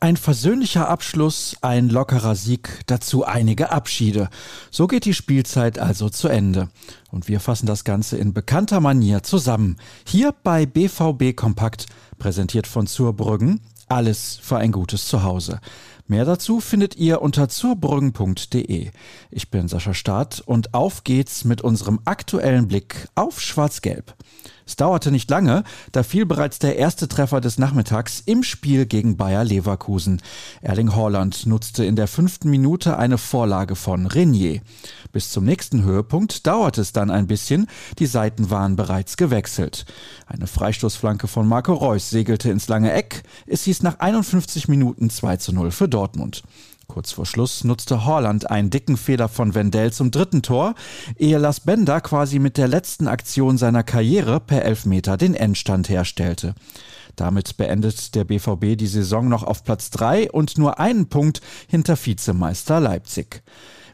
Ein versöhnlicher Abschluss, ein lockerer Sieg, dazu einige Abschiede. So geht die Spielzeit also zu Ende. Und wir fassen das Ganze in bekannter Manier zusammen. Hier bei BVB Kompakt, präsentiert von Zurbrüggen. Alles für ein gutes Zuhause. Mehr dazu findet ihr unter zurbrüggen.de. Ich bin Sascha Staat und auf geht's mit unserem aktuellen Blick auf Schwarz-Gelb. Es dauerte nicht lange, da fiel bereits der erste Treffer des Nachmittags im Spiel gegen Bayer Leverkusen. Erling Haaland nutzte in der fünften Minute eine Vorlage von Renier. Bis zum nächsten Höhepunkt dauerte es dann ein bisschen, die Seiten waren bereits gewechselt. Eine Freistoßflanke von Marco Reus segelte ins lange Eck, es hieß nach 51 Minuten 2 zu 0 für Dortmund. Kurz vor Schluss nutzte Horland einen dicken Fehler von Wendell zum dritten Tor, ehe Las Bender quasi mit der letzten Aktion seiner Karriere per Elfmeter den Endstand herstellte. Damit beendet der BVB die Saison noch auf Platz 3 und nur einen Punkt hinter Vizemeister Leipzig.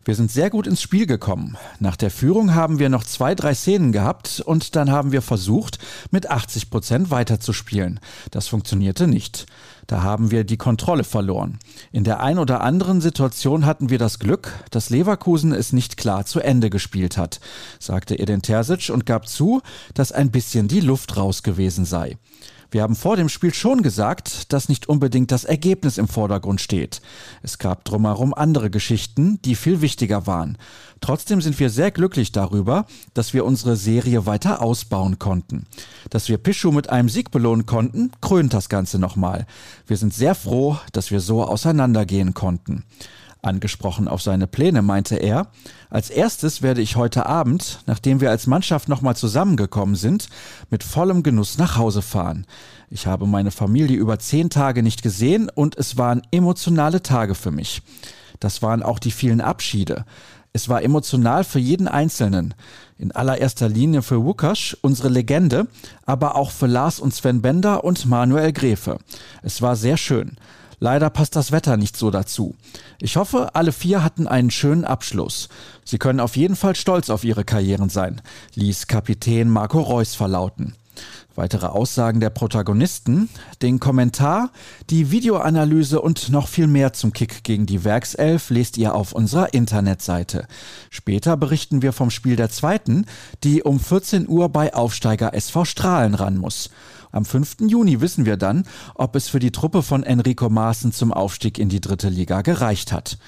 Wir sind sehr gut ins Spiel gekommen. Nach der Führung haben wir noch zwei, drei Szenen gehabt und dann haben wir versucht, mit 80 Prozent weiterzuspielen. Das funktionierte nicht. Da haben wir die Kontrolle verloren. In der ein oder anderen Situation hatten wir das Glück, dass Leverkusen es nicht klar zu Ende gespielt hat, sagte Edin Terzic und gab zu, dass ein bisschen die Luft raus gewesen sei. Wir haben vor dem Spiel schon gesagt, dass nicht unbedingt das Ergebnis im Vordergrund steht. Es gab drumherum andere Geschichten, die viel wichtiger waren. Trotzdem sind wir sehr glücklich darüber, dass wir unsere Serie weiter ausbauen konnten. Dass wir Pischu mit einem Sieg belohnen konnten, krönt das Ganze nochmal. Wir sind sehr froh, dass wir so auseinandergehen konnten. Angesprochen auf seine Pläne meinte er, als erstes werde ich heute Abend, nachdem wir als Mannschaft nochmal zusammengekommen sind, mit vollem Genuss nach Hause fahren. Ich habe meine Familie über zehn Tage nicht gesehen und es waren emotionale Tage für mich. Das waren auch die vielen Abschiede. Es war emotional für jeden Einzelnen. In allererster Linie für Wukasch, unsere Legende, aber auch für Lars und Sven Bender und Manuel Gräfe. Es war sehr schön. Leider passt das Wetter nicht so dazu. Ich hoffe, alle vier hatten einen schönen Abschluss. Sie können auf jeden Fall stolz auf ihre Karrieren sein, ließ Kapitän Marco Reus verlauten. Weitere Aussagen der Protagonisten, den Kommentar, die Videoanalyse und noch viel mehr zum Kick gegen die Werkself lest ihr auf unserer Internetseite. Später berichten wir vom Spiel der zweiten, die um 14 Uhr bei Aufsteiger SV Strahlen ran muss. Am 5. Juni wissen wir dann, ob es für die Truppe von Enrico Maaßen zum Aufstieg in die dritte Liga gereicht hat.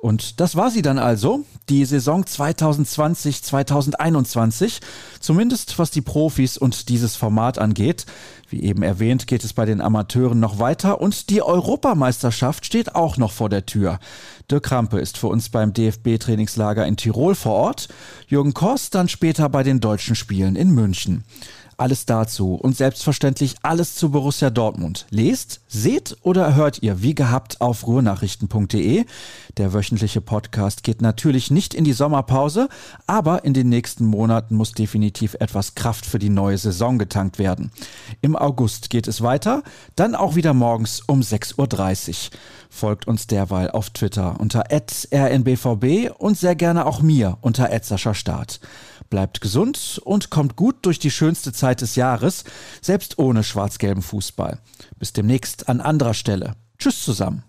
Und das war sie dann also, die Saison 2020-2021, zumindest was die Profis und dieses Format angeht. Wie eben erwähnt, geht es bei den Amateuren noch weiter und die Europameisterschaft steht auch noch vor der Tür. Dirk Krampe ist für uns beim DFB-Trainingslager in Tirol vor Ort, Jürgen Korst dann später bei den deutschen Spielen in München. Alles dazu und selbstverständlich alles zu Borussia Dortmund. Lest, seht oder hört ihr wie gehabt auf ruhrnachrichten.de. Der wöchentliche Podcast geht natürlich nicht in die Sommerpause, aber in den nächsten Monaten muss definitiv etwas Kraft für die neue Saison getankt werden. Im August geht es weiter, dann auch wieder morgens um 6.30 Uhr. Folgt uns derweil auf Twitter unter rnbvb und sehr gerne auch mir unter Start. Bleibt gesund und kommt gut durch die schönste Zeit des Jahres, selbst ohne schwarz-gelben Fußball. Bis demnächst an anderer Stelle. Tschüss zusammen.